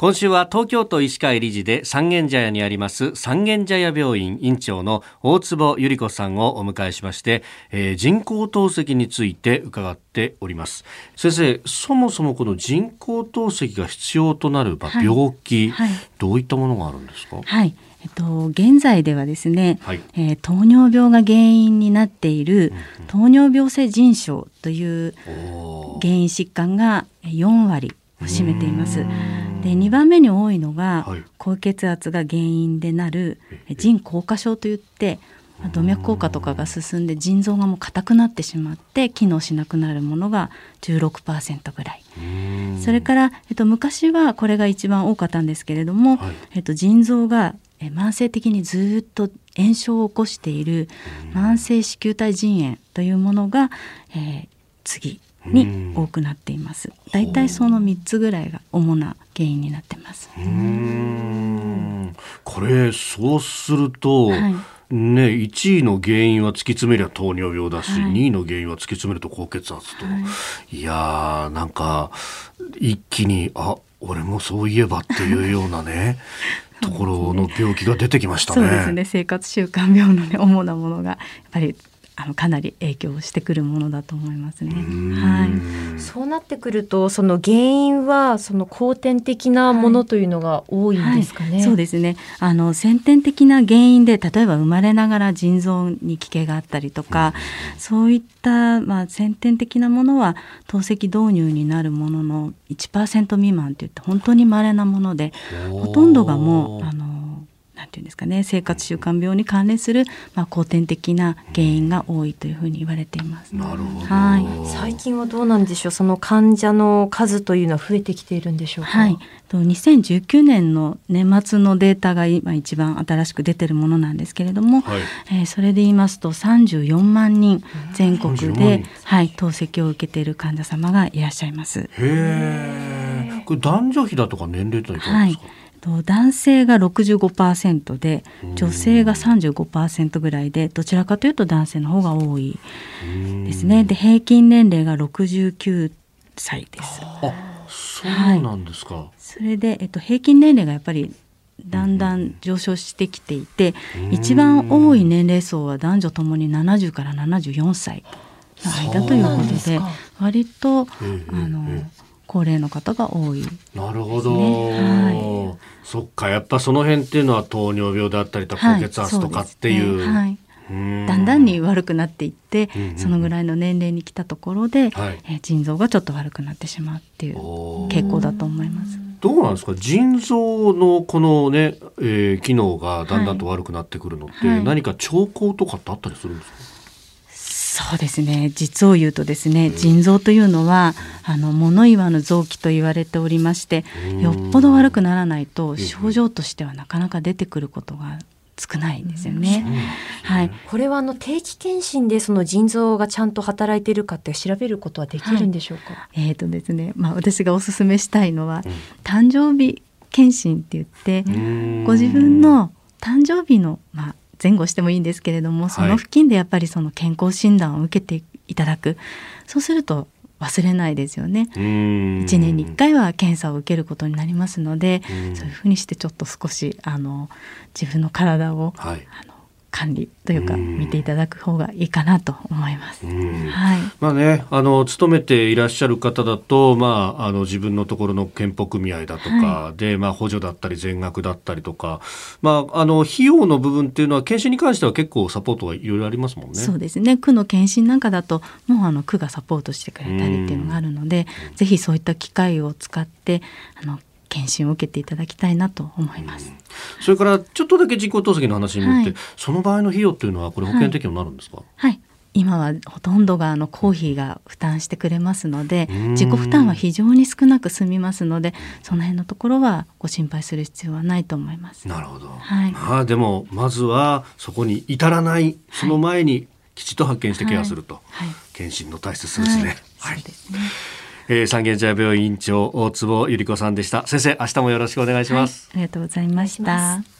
今週は東京都医師会理事で三軒茶屋にあります三軒茶屋病院院長の大坪由里子さんをお迎えしまして、えー、人工透析について伺っております。先生そもそもこの人工透析が必要となる病気、はい。はい、どういったものがあるんですか？はい。えっと、現在ではですね、はい、えー、糖尿病が原因になっている糖尿病性腎症という原因疾患が4割を占めています。で2番目に多いのが、はい、高血圧が原因でなる腎硬化症といって動脈硬化とかが進んで腎臓がもう硬くなってしまって機能しなくなるものが16%ぐらい。それから、えっと、昔はこれが一番多かったんですけれども、はい、えっと、腎臓が慢性的にずっと炎症を起こしている慢性子宮体腎炎というものが、えー、次に多くなっています。だいたいその3つぐらいが主な原因になってます。これそうすると、はい、ね、1位の原因は突き詰めりゃ糖尿病だし、はい、2位の原因は突き詰めると高血圧と、はい、いやーなんか一気にあ俺もそういえばっていうようなね ところの病気が出てきましたね。そうですね。生活習慣病の、ね、主なものがやっぱりあのかなり影響してくるものだと思いますね。はい。そうなってくるとその原因はその後天的なものというのが多いんですかね。はいはい、そうですね。あの先天的な原因で例えば生まれながら腎臓に奇形があったりとか、そういったまあ先天的なものは透析導入になるものの1%未満といって本当に稀なもので、ほとんどがもうあのなんていうんですかね生活習慣病に関連する、まあ、後天的な原因が多いというふうに言われています。なるほど、はい、最近はどうなんでしょう？その患者の数というのは増えてきているんでしょうか？はい、2019年の年末のデータが今一番新しく出てるものなんですけれども、はい、えー、それで言いますと34万人全国で、はい、透析を受けている患者様がいらっしゃいます。へえ。これ男女比だとか年齢といかがですか？はい。男性が65%で女性が35%ぐらいでどちらかというと男性の方が多いですね。で平均年齢が69歳です。あそうなんですか、はい、それで、えっと、平均年齢がやっぱりだんだん上昇してきていて一番多い年齢層は男女ともに70から74歳の間ということで割とあの。高齢の方が多い、ね、なるほど、はい、そっかやっぱその辺っていうのは糖尿病だったりとか高血圧とかっていう。はい、はいだんだんに悪くなっていって、うんうん、そのぐらいの年齢に来たところで、はい、えー、腎臓がちょっと悪くなってしまうっていう傾向だと思います。どうなんですか？腎臓のこのね、えー、機能がだんだんと悪くなってくるのって、はい、何か兆候とかってあったりするんですか、そうですね。実を言うとですね腎臓というのはあの物言わぬ臓器と言われておりましてよっぽど悪くならないと症状としてはなかなか出てくることが少ないんですよね。はい。これはあの定期検診でその腎臓がちゃんと働いているかって調べることはできるんでしょうか？はい、えっ、ー、とですね、まあ私がお勧めしたいのは、うん、誕生日検診って言ってご自分の誕生日のまあ前後してもいいんですけれどもその付近でやっぱりその健康診断を受けていただく、そうすると忘れないですよね。1年に1回は検査を受けることになりますのでそういうふうにしてちょっと少しあの自分の体を、はい、あの管理というか見ていただく方がいいかなと思います。はい。まあね、あの勤めていらっしゃる方だと、まああの自分のところの健保組合だとかで、はい、まあ補助だったり全額だったりとか、まああの費用の部分っていうのは検診に関しては結構サポートがいろいろありますもんね。そうですね。区の検診なんかだともうあの区がサポートしてくれたりっていうのがあるので、ぜひそういった機会を使ってあの検診を受けていただきたいなと思います。それからちょっとだけ人工透析の話に戻って、はい、その場合の費用っていうのはこれ保険適用になるんですか、はい、はい、今はほとんどがあの公費が負担してくれますので自己負担は非常に少なく済みますのでその辺のところはご心配する必要はないと思います。なるほど、はい、まあでもまずはそこに至らないその前にきちっと発見してケアすると、はい、検診の大切さですね。はい、そうですねえー、三軒茶屋病院長大坪由里子さんでした。先生明日もよろしくお願いします、はい、ありがとうございました